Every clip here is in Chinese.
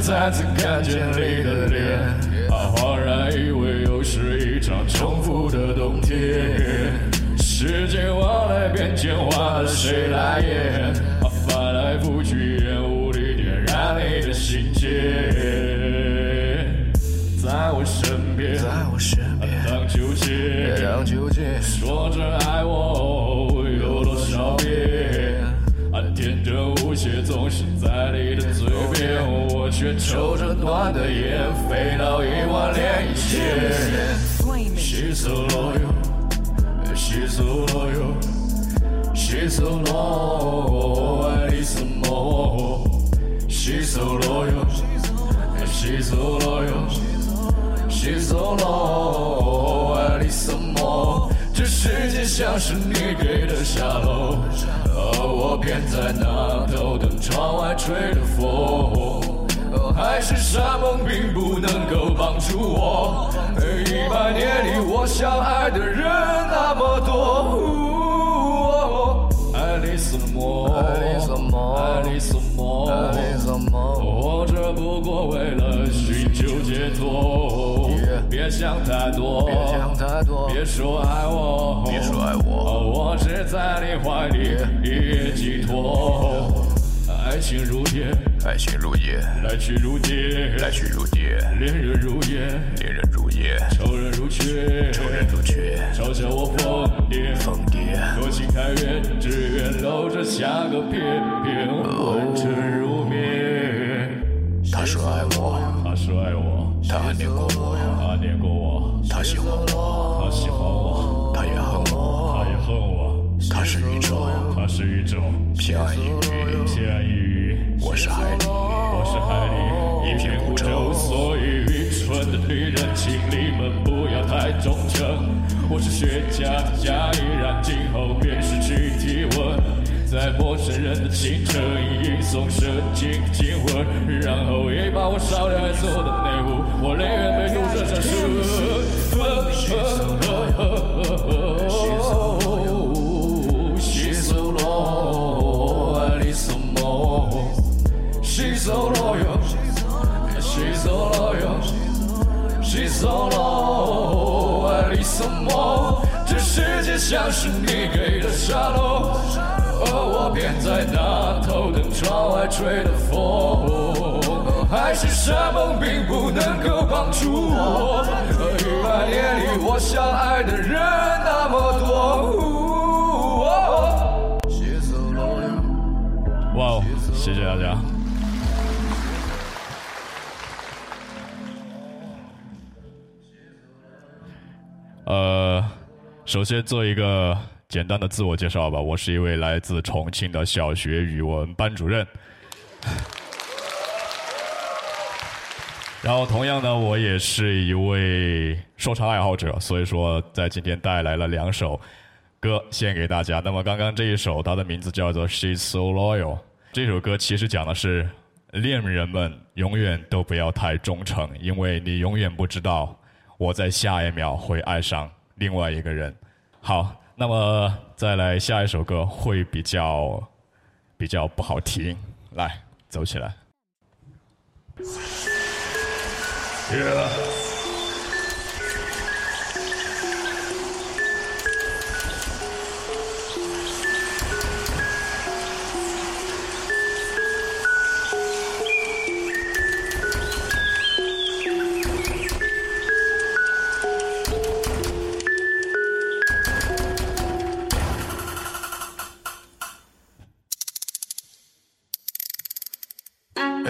再次看见你的脸，啊，恍然以为又是一场重复的冬天。时间往来变迁，换了谁来演？啊，翻来覆去，烟雾里点燃你的心结，在我身边，在我身边，当纠结，当纠结，说着爱我有多少遍？啊，天真无邪总是在你的嘴，却抽着断的烟，飞到一万连一线。She's so loyal, she's so loyal, she's so lo o y I need some more. She's so loyal, she's so loyal, she's so loyal, I need some more. 这世界像是你给的沙漏，而我偏在那头等窗外吹的风。海誓山盟并不能够帮助我，一百年里我相爱的人那么多。I need some more, I need some more 活着不过为了寻求解脱别想太多，别想太多，别说爱我，别说爱我，我只在你怀里一夜寄托。爱情如烟，爱情如烟，来去如蝶，来去如蝶，恋人如烟，恋人如烟，仇人如缺，仇人如缺，嘲笑我疯癫，疯癫，多情太远，只愿搂着下个翩翩，温存如眠。他说爱我，他说爱我，他暗恋过我，他恋过我，他喜欢我，他喜欢我，他也恨我，他也恨我，他是宇宙，他是宇宙偏爱一语，偏爱一语。我是海里，我是海里。一片孤舟，所以愚蠢的女人，请你们不要太忠诚。我是雪茄加一燃，今后便失去体温，在陌生人的清晨一送射进亲吻，然后也把我烧掉爱做的内务，我宁愿被毒蛇杀死。She's so loyal, she's so loyal, she's so loyal, I need some more. 这世界像是你给的沙漏，而我偏在那头等窗外吹的风。海誓山盟并不能够帮助我，一百年里我相爱的人那么多。哇哦，谢谢大家。呃，首先做一个简单的自我介绍吧。我是一位来自重庆的小学语文班主任。然后，同样呢，我也是一位说唱爱好者，所以说在今天带来了两首歌献给大家。那么，刚刚这一首，它的名字叫做《She's So Loyal》。这首歌其实讲的是恋人们永远都不要太忠诚，因为你永远不知道我在下一秒会爱上另外一个人。好，那么再来下一首歌会比较比较不好听，来走起来。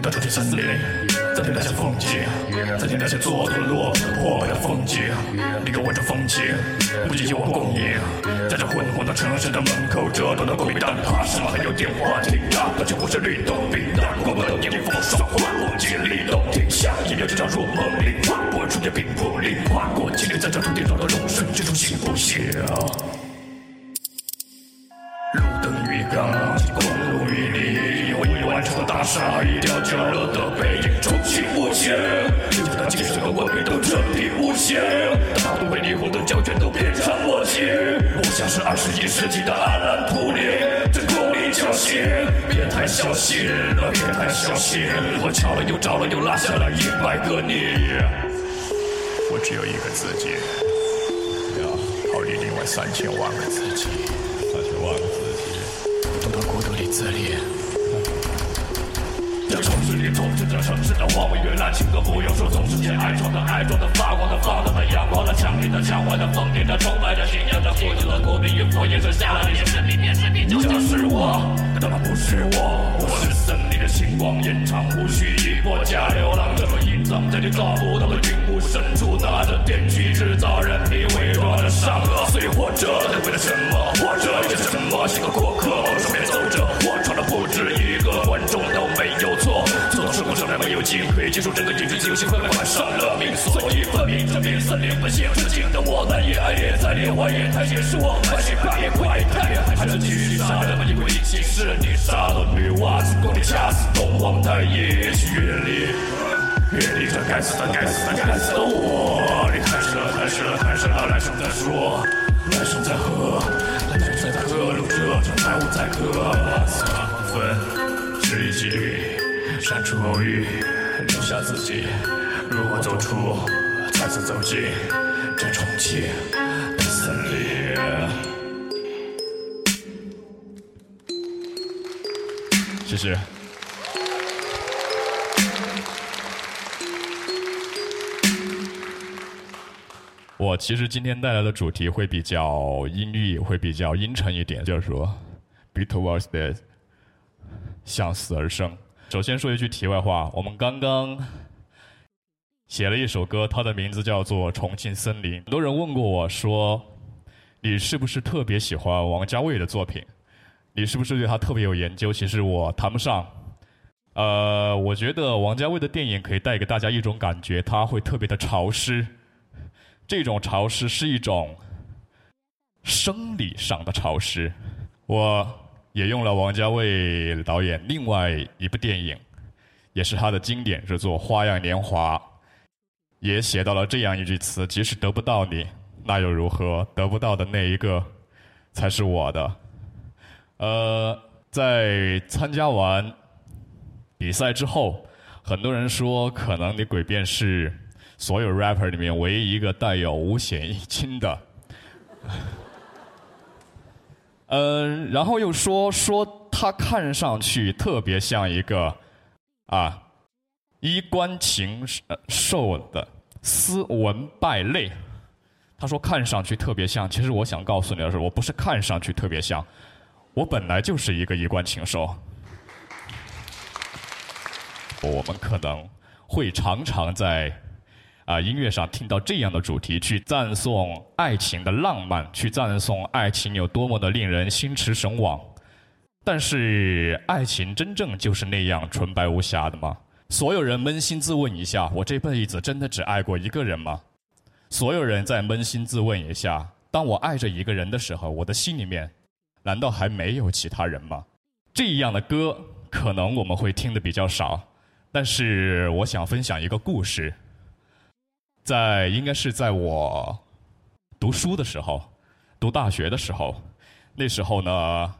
来到重庆森林，在听那些风景，在听那些蹉跎落破败的风景。你给我这风情，不仅有我供应。在这昏黄的城市的门口，这多的狗屁蛋挞，是吗？还有电话亭啊，那就不是律动平淡。广播的电风爽话，不经历动停下，音乐就像入梦灵花，不会出现并不灵跨过经历在这土地上的容身，这种行不行？大厦，一条骄热的背影，重启无限。人家的精神和文明都彻底无限，大都被霓虹的胶卷都变成墨镜。我像是二十一世纪的阿兰图灵，真空里侥幸，别太小心，别太小心。我找了又找了又拉下了一百个你，我只有一个自己，要逃离另外三千万个自己，三千万个自己。都到孤独里自立。这城市里充斥着城市的荒芜与滥情歌不用说，总是见爱装的爱装的发光的放荡的阳光的强烈的强悍的疯癫的崇拜的信仰着孤独的孤僻与佛眼剩下了你的生命变生命就像是我，但那不是我，我是森林的星光，延长无需一波加流浪者，隐藏在你找不到的云雾深处，拿着电锯制造人体伪装的善恶，所以活着为了什么？活着为了什么？是个过客，往上面走着，我闯的不止活上来没有机会接受整个演剧自由性，快快换上了命，所以分明这片森林本性，致敬的我难以爱也在烈火也太结束，我们是快也快太还是继续杀人们，因为一起是你杀了女娲，子宫里掐死东皇太一远离。远离这该死的、该死的、该死的我！你太是了，太是了，太是了！来生再说，来生再喝，来生再喝，录着这财务再喝。黄昏，是一几率，删除偶遇，下自己。如何走出，再次走进这重庆的森林？谢谢。我其实今天带来的主题会比较阴郁，会比较阴沉一点，就是说，be towards death，向死而生。首先说一句题外话，我们刚刚写了一首歌，它的名字叫做《重庆森林》。很多人问过我说，你是不是特别喜欢王家卫的作品？你是不是对他特别有研究？其实我谈不上。呃，我觉得王家卫的电影可以带给大家一种感觉，他会特别的潮湿。这种潮湿是一种生理上的潮湿。我也用了王家卫导演另外一部电影，也是他的经典之作《花样年华》，也写到了这样一句词：即使得不到你，那又如何？得不到的那一个才是我的。呃，在参加完比赛之后，很多人说，可能你诡辩是所有 rapper 里面唯一一个带有五险一金的。嗯，然后又说说他看上去特别像一个啊衣冠禽兽的斯文败类。他说看上去特别像，其实我想告诉你的是，我不是看上去特别像。我本来就是一个衣冠禽兽，我们可能会常常在啊音乐上听到这样的主题，去赞颂爱情的浪漫，去赞颂爱情有多么的令人心驰神往。但是，爱情真正就是那样纯白无瑕的吗？所有人扪心自问一下：我这辈子真的只爱过一个人吗？所有人再扪心自问一下：当我爱着一个人的时候，我的心里面。难道还没有其他人吗？这样的歌可能我们会听的比较少，但是我想分享一个故事。在应该是在我读书的时候，读大学的时候，那时候呢，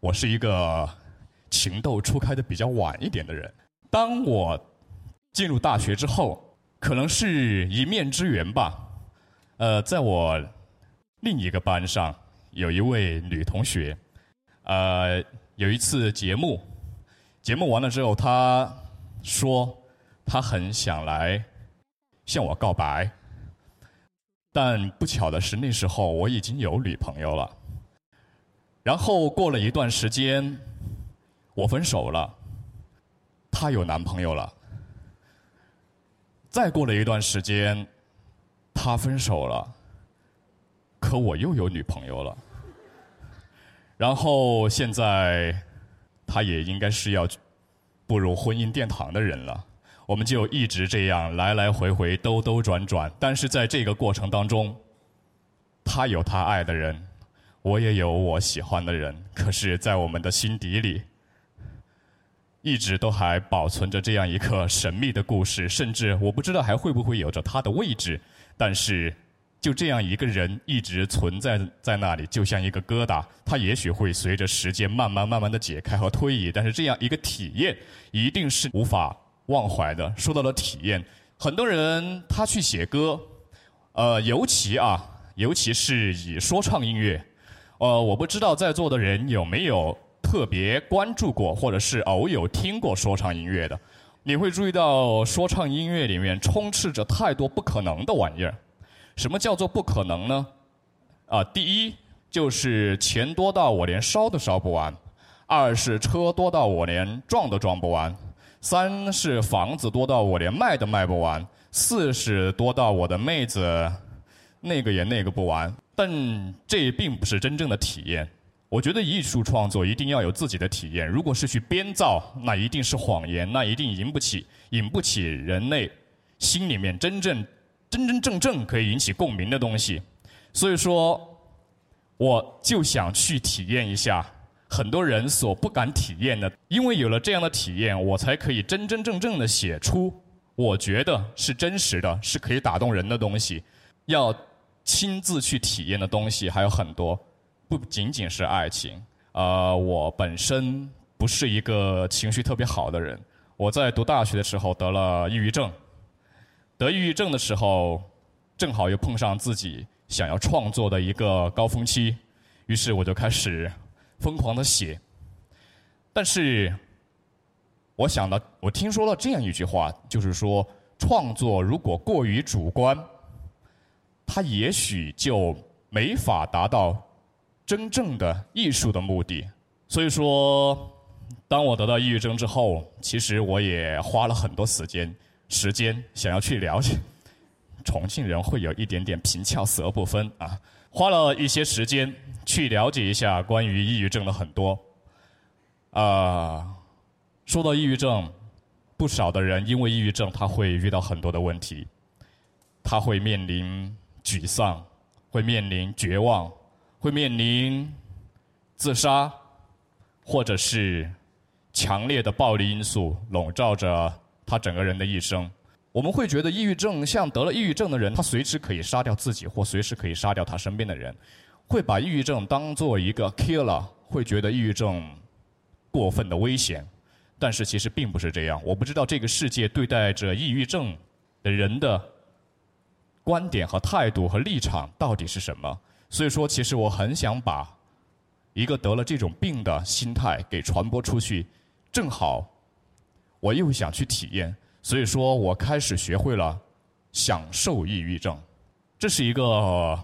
我是一个情窦初开的比较晚一点的人。当我进入大学之后，可能是一面之缘吧。呃，在我另一个班上。有一位女同学，呃，有一次节目，节目完了之后，她说她很想来向我告白，但不巧的是那时候我已经有女朋友了。然后过了一段时间，我分手了，她有男朋友了。再过了一段时间，她分手了，可我又有女朋友了。然后现在，他也应该是要步入婚姻殿堂的人了。我们就一直这样来来回回、兜兜转转。但是在这个过程当中，他有他爱的人，我也有我喜欢的人。可是，在我们的心底里，一直都还保存着这样一个神秘的故事，甚至我不知道还会不会有着他的位置。但是，就这样一个人一直存在在那里，就像一个疙瘩，它也许会随着时间慢慢慢慢的解开和推移，但是这样一个体验一定是无法忘怀的。说到了体验，很多人他去写歌，呃，尤其啊，尤其是以说唱音乐，呃，我不知道在座的人有没有。特别关注过，或者是偶有听过说唱音乐的，你会注意到说唱音乐里面充斥着太多不可能的玩意儿。什么叫做不可能呢？啊，第一就是钱多到我连烧都烧不完；二是车多到我连撞都撞不完；三是房子多到我连卖都卖不完；四是多到我的妹子那个也那个不完。但这并不是真正的体验。我觉得艺术创作一定要有自己的体验。如果是去编造，那一定是谎言，那一定引不起、引不起人类心里面真正、真真正正可以引起共鸣的东西。所以说，我就想去体验一下很多人所不敢体验的，因为有了这样的体验，我才可以真真正正的写出我觉得是真实的、是可以打动人的东西。要亲自去体验的东西还有很多。不仅仅是爱情，呃，我本身不是一个情绪特别好的人。我在读大学的时候得了抑郁症，得抑郁症的时候，正好又碰上自己想要创作的一个高峰期，于是我就开始疯狂的写。但是，我想到，我听说了这样一句话，就是说，创作如果过于主观，它也许就没法达到。真正的艺术的目的，所以说，当我得到抑郁症之后，其实我也花了很多时间，时间想要去了解。重庆人会有一点点平翘舌不分啊，花了一些时间去了解一下关于抑郁症的很多。啊，说到抑郁症，不少的人因为抑郁症，他会遇到很多的问题，他会面临沮丧，会面临绝望。会面临自杀，或者是强烈的暴力因素笼罩着他整个人的一生。我们会觉得抑郁症像得了抑郁症的人，他随时可以杀掉自己，或随时可以杀掉他身边的人，会把抑郁症当做一个 killer，会觉得抑郁症过分的危险。但是其实并不是这样。我不知道这个世界对待着抑郁症的人的观点和态度和立场到底是什么。所以说，其实我很想把一个得了这种病的心态给传播出去。正好，我又想去体验，所以说我开始学会了享受抑郁症。这是一个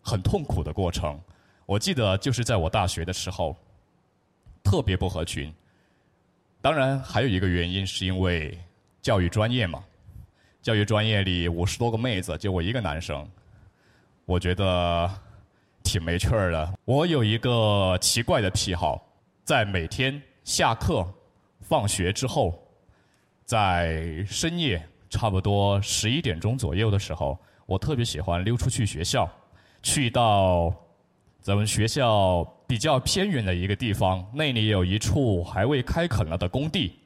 很痛苦的过程。我记得就是在我大学的时候，特别不合群。当然，还有一个原因是因为教育专业嘛。教育专业里五十多个妹子，就我一个男生，我觉得。挺没趣儿的。我有一个奇怪的癖好，在每天下课、放学之后，在深夜差不多十一点钟左右的时候，我特别喜欢溜出去学校，去到咱们学校比较偏远的一个地方，那里有一处还未开垦了的工地。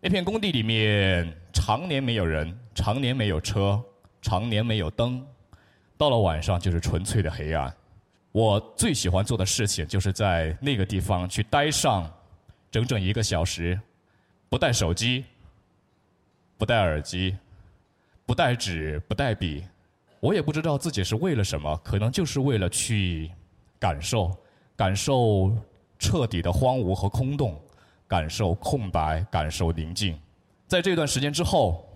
那片工地里面常年没有人，常年没有车，常年没有灯，到了晚上就是纯粹的黑暗。我最喜欢做的事情，就是在那个地方去待上整整一个小时，不带手机，不戴耳机，不带纸，不带笔，我也不知道自己是为了什么，可能就是为了去感受，感受彻底的荒芜和空洞，感受空白，感受宁静。在这段时间之后，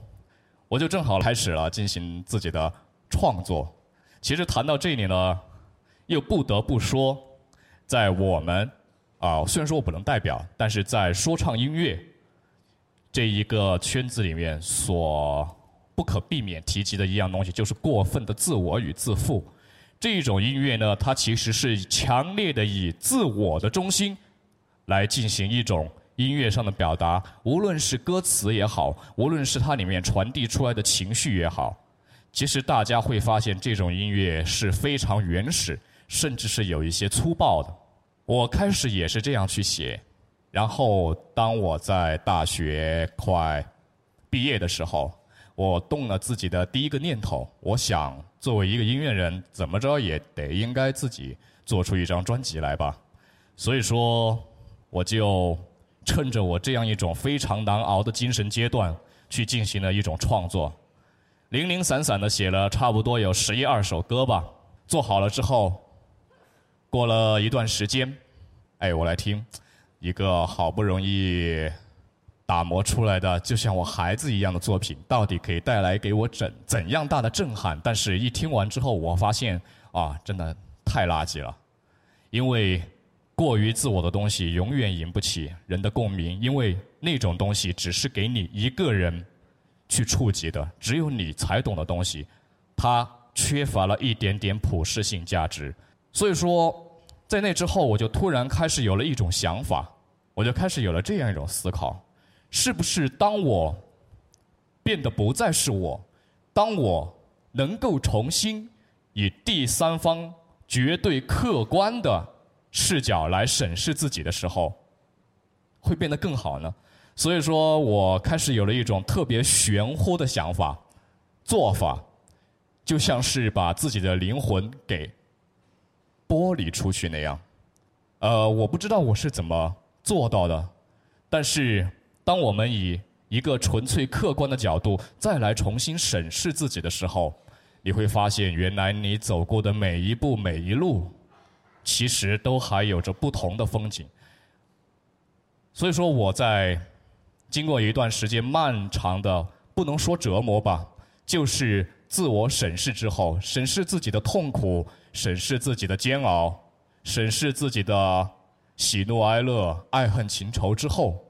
我就正好开始了进行自己的创作。其实谈到这里呢。又不得不说，在我们啊，虽然说我不能代表，但是在说唱音乐这一个圈子里面，所不可避免提及的一样东西，就是过分的自我与自负。这种音乐呢，它其实是强烈的以自我的中心来进行一种音乐上的表达，无论是歌词也好，无论是它里面传递出来的情绪也好，其实大家会发现，这种音乐是非常原始。甚至是有一些粗暴的，我开始也是这样去写，然后当我在大学快毕业的时候，我动了自己的第一个念头，我想作为一个音乐人，怎么着也得应该自己做出一张专辑来吧。所以说，我就趁着我这样一种非常难熬的精神阶段，去进行了一种创作，零零散散的写了差不多有十一二首歌吧。做好了之后，过了一段时间，哎，我来听一个好不容易打磨出来的，就像我孩子一样的作品，到底可以带来给我怎怎样大的震撼？但是，一听完之后，我发现啊，真的太垃圾了，因为过于自我的东西永远引不起人的共鸣，因为那种东西只是给你一个人去触及的，只有你才懂的东西，它。缺乏了一点点普适性价值，所以说，在那之后，我就突然开始有了一种想法，我就开始有了这样一种思考：是不是当我变得不再是我，当我能够重新以第三方绝对客观的视角来审视自己的时候，会变得更好呢？所以说我开始有了一种特别玄乎的想法、做法。就像是把自己的灵魂给剥离出去那样，呃，我不知道我是怎么做到的，但是当我们以一个纯粹客观的角度再来重新审视自己的时候，你会发现，原来你走过的每一步、每一路，其实都还有着不同的风景。所以说，我在经过一段时间漫长的，不能说折磨吧，就是。自我审视之后，审视自己的痛苦，审视自己的煎熬，审视自己的喜怒哀乐、爱恨情仇之后，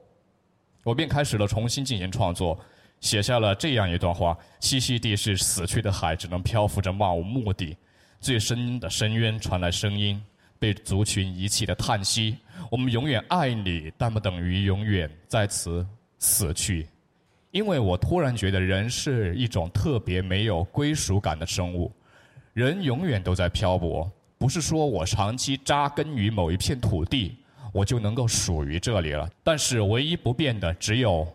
我便开始了重新进行创作，写下了这样一段话：栖息地是死去的海，只能漂浮着漫无目的。最深的深渊传来声音，被族群遗弃的叹息。我们永远爱你，但不等于永远在此死去。因为我突然觉得人是一种特别没有归属感的生物，人永远都在漂泊。不是说我长期扎根于某一片土地，我就能够属于这里了。但是唯一不变的只有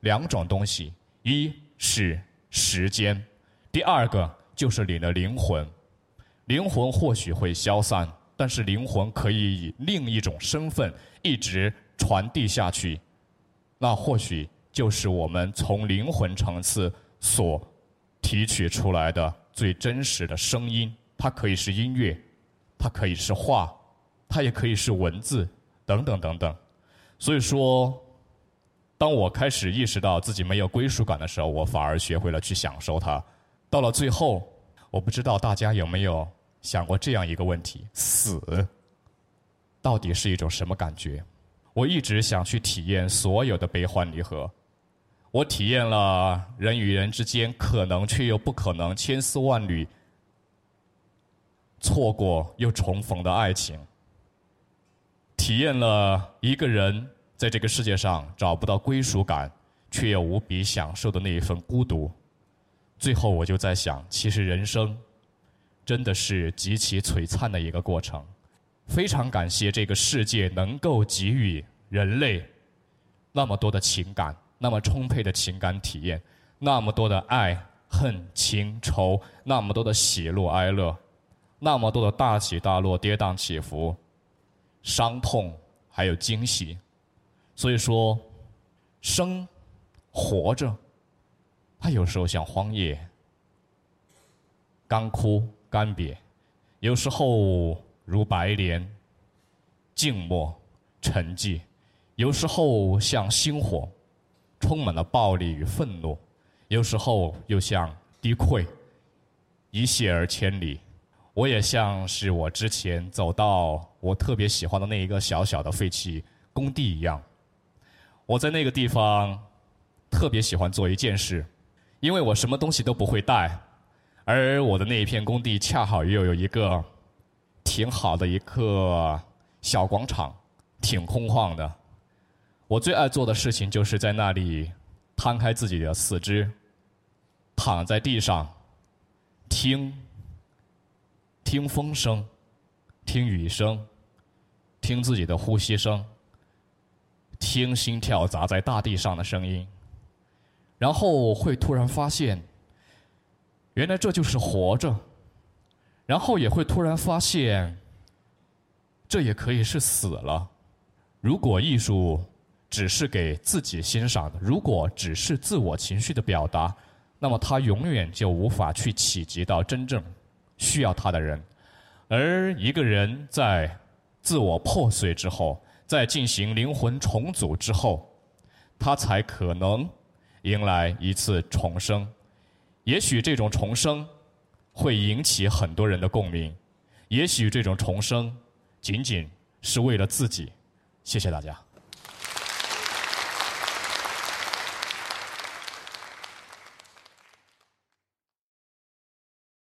两种东西：一是时间，第二个就是你的灵魂。灵魂或许会消散，但是灵魂可以以另一种身份一直传递下去。那或许。就是我们从灵魂层次所提取出来的最真实的声音，它可以是音乐，它可以是画，它也可以是文字，等等等等。所以说，当我开始意识到自己没有归属感的时候，我反而学会了去享受它。到了最后，我不知道大家有没有想过这样一个问题：死到底是一种什么感觉？我一直想去体验所有的悲欢离合。我体验了人与人之间可能却又不可能、千丝万缕错过又重逢的爱情，体验了一个人在这个世界上找不到归属感，却又无比享受的那一份孤独。最后，我就在想，其实人生真的是极其璀璨的一个过程。非常感谢这个世界能够给予人类那么多的情感。那么充沛的情感体验，那么多的爱恨情仇，那么多的喜怒哀乐，那么多的大起大落、跌宕起伏、伤痛还有惊喜。所以说，生活着，它有时候像荒野，干枯干瘪；有时候如白莲，静默沉寂；有时候像星火。充满了暴力与愤怒，有时候又像低溃，一泻而千里。我也像是我之前走到我特别喜欢的那一个小小的废弃工地一样，我在那个地方特别喜欢做一件事，因为我什么东西都不会带，而我的那一片工地恰好又有一个挺好的一个小广场，挺空旷的。我最爱做的事情就是在那里摊开自己的四肢，躺在地上，听，听风声，听雨声，听自己的呼吸声，听心跳砸在大地上的声音，然后会突然发现，原来这就是活着，然后也会突然发现，这也可以是死了。如果艺术只是给自己欣赏的，如果只是自我情绪的表达，那么它永远就无法去企及到真正需要他的人。而一个人在自我破碎之后，在进行灵魂重组之后，他才可能迎来一次重生。也许这种重生会引起很多人的共鸣，也许这种重生仅仅是为了自己。谢谢大家。